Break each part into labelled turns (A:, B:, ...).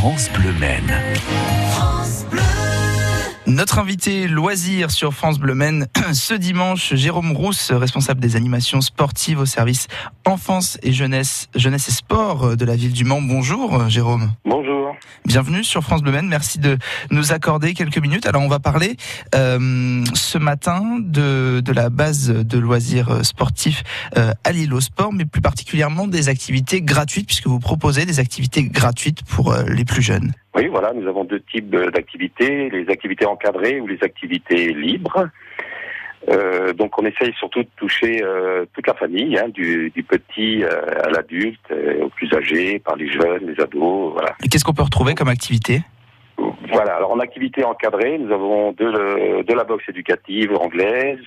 A: France Bleu Maine.
B: Notre invité loisir sur France Bleu Maine ce dimanche, Jérôme Rousse, responsable des animations sportives au service enfance et jeunesse, jeunesse et sport de la ville du Mans. Bonjour Jérôme.
C: Bonjour.
B: Bienvenue sur France Bleu. Merci de nous accorder quelques minutes. Alors on va parler euh, ce matin de, de la base de loisirs sportifs euh, à l'île au sport, mais plus particulièrement des activités gratuites puisque vous proposez des activités gratuites pour euh, les plus jeunes.
C: Oui, voilà, nous avons deux types d'activités, les activités encadrées ou les activités libres. Euh, donc on essaye surtout de toucher euh, toute la famille, hein, du, du, petit euh, à l'adulte, euh, aux plus âgés, par les jeunes, les ados, voilà.
B: Et qu'est-ce qu'on peut retrouver comme activité?
C: Voilà, alors en activité encadrée, nous avons de, de la boxe éducative anglaise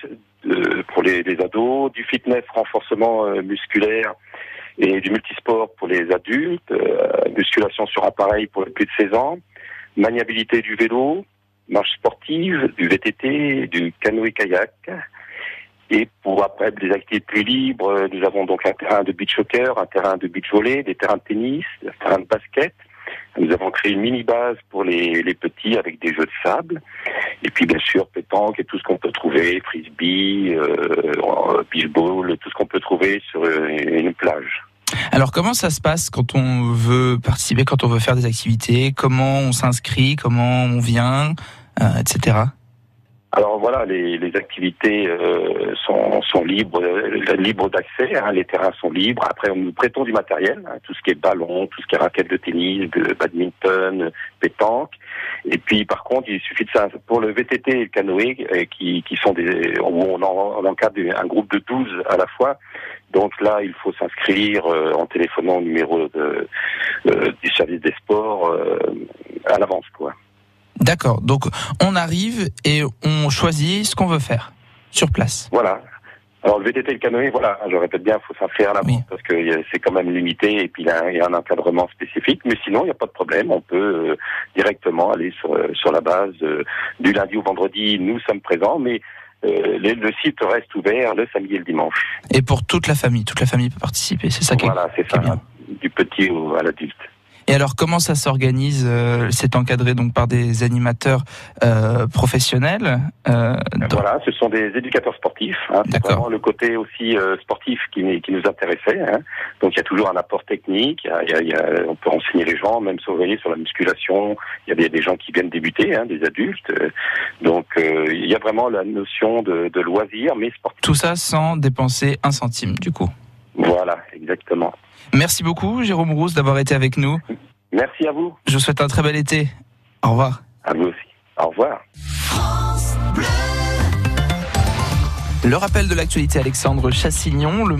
C: de, pour les, les, ados, du fitness renforcement euh, musculaire et du multisport pour les adultes, euh, musculation sur appareil pour les plus de 16 ans, maniabilité du vélo, marche sportive, du VTT, du canoë-kayak. Et pour après des activités plus libres, nous avons donc un terrain de beach soccer, un terrain de beach volley, des terrains de tennis, un terrain de basket. Nous avons créé une mini base pour les, les petits avec des jeux de sable. Et puis bien sûr pétanque et tout ce qu'on peut trouver, frisbee, euh, beach ball, tout ce qu'on peut trouver sur une plage.
B: Alors comment ça se passe quand on veut participer, quand on veut faire des activités? Comment on s'inscrit? Comment on vient? Euh, Etc.
C: Alors voilà, les, activités euh, sont, libres, euh, d'accès. Hein, les terrains sont libres. Après, nous prêtons du matériel, hein, tout ce qui est ballon, tout ce qui est raquette de tennis, de badminton, pétanque. Et puis, par contre, il suffit de ça pour le VTT et le canoë, qui, sont des où on, on encadre un groupe de 12 à la fois. Donc là, il faut s'inscrire euh, en téléphonant au numéro de, euh, du service des sports à l'avance, quoi.
B: D'accord. Donc on arrive et on choisit ce qu'on veut faire sur place.
C: Voilà. Alors le VTT et le canoë, voilà, je répète bien, il faut s'inscrire à l'avance oui. parce que c'est quand même limité et puis il y, a, il y, a un encadrement spécifique. Mais sinon, il n'y a pas de problème, on peut euh, directement aller sur, sur la base euh, du lundi au vendredi. Nous sommes présents, mais euh, le, le, site reste ouvert le samedi et le dimanche.
B: Et pour toute la famille, toute la famille peut participer, c'est ça qui
C: voilà,
B: est,
C: c'est ça,
B: est bien.
C: du petit à l'adulte.
B: Et alors, comment ça s'organise euh, C'est encadré donc par des animateurs euh, professionnels.
C: Euh, voilà, ce sont des éducateurs sportifs. Hein, c'est vraiment le côté aussi euh, sportif qui, qui, nous intéressait. Hein. Donc, il y a toujours un apport technique. Il y a, il y a, il y a, on peut renseigner les gens, même surveiller sur la musculation. Il y a des, des gens qui viennent débuter, hein, des adultes. Donc, euh, il y a vraiment la notion de, de loisir, mais sportif.
B: Tout ça sans dépenser un centime, du coup.
C: Voilà, exactement.
B: Merci beaucoup, Jérôme Rousse, d'avoir été avec nous.
C: Merci à vous.
B: Je vous souhaite un très bel été. Au revoir.
C: À vous aussi. Au revoir.
B: Le rappel de l'actualité, Alexandre Chassignon. Le